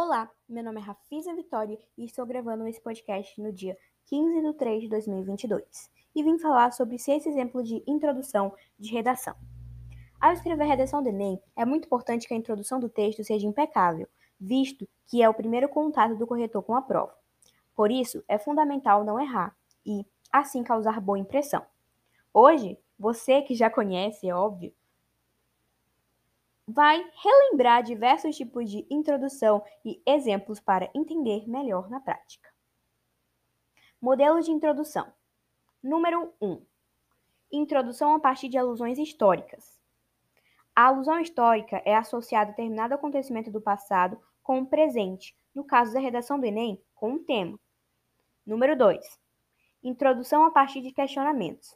Olá, meu nome é Rafisa Vitória e estou gravando esse podcast no dia 15 de 3 de 2022 e vim falar sobre seis exemplos de introdução de redação. Ao escrever a redação do Enem, é muito importante que a introdução do texto seja impecável, visto que é o primeiro contato do corretor com a prova. Por isso, é fundamental não errar e, assim, causar boa impressão. Hoje, você que já conhece, é óbvio, vai relembrar diversos tipos de introdução e exemplos para entender melhor na prática. Modelo de introdução. Número 1. Introdução a partir de alusões históricas. A alusão histórica é associada a determinado acontecimento do passado com o presente, no caso da redação do Enem, com um tema. Número 2. Introdução a partir de questionamentos.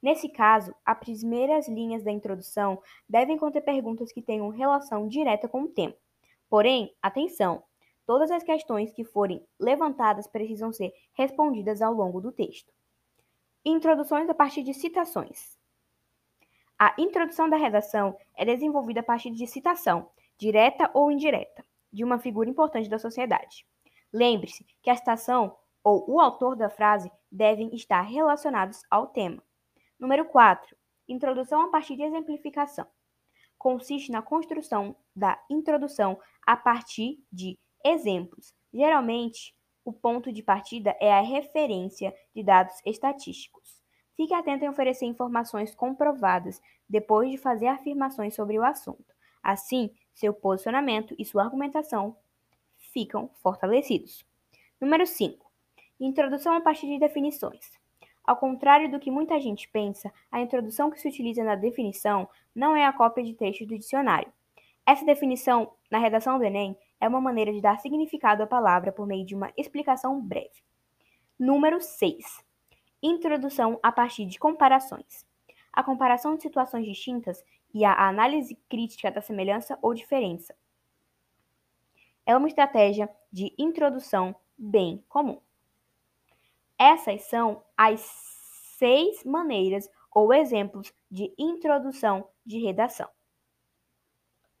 Nesse caso, as primeiras linhas da introdução devem conter perguntas que tenham relação direta com o tema. Porém, atenção! Todas as questões que forem levantadas precisam ser respondidas ao longo do texto. Introduções a partir de citações. A introdução da redação é desenvolvida a partir de citação, direta ou indireta, de uma figura importante da sociedade. Lembre-se que a citação ou o autor da frase devem estar relacionados ao tema. Número 4. Introdução a partir de exemplificação. Consiste na construção da introdução a partir de exemplos. Geralmente, o ponto de partida é a referência de dados estatísticos. Fique atento em oferecer informações comprovadas depois de fazer afirmações sobre o assunto. Assim, seu posicionamento e sua argumentação ficam fortalecidos. Número 5. Introdução a partir de definições. Ao contrário do que muita gente pensa, a introdução que se utiliza na definição não é a cópia de texto do dicionário. Essa definição, na redação do Enem, é uma maneira de dar significado à palavra por meio de uma explicação breve. Número 6. Introdução a partir de comparações. A comparação de situações distintas e a análise crítica da semelhança ou diferença. É uma estratégia de introdução bem comum. Essas são as seis maneiras ou exemplos de introdução de redação.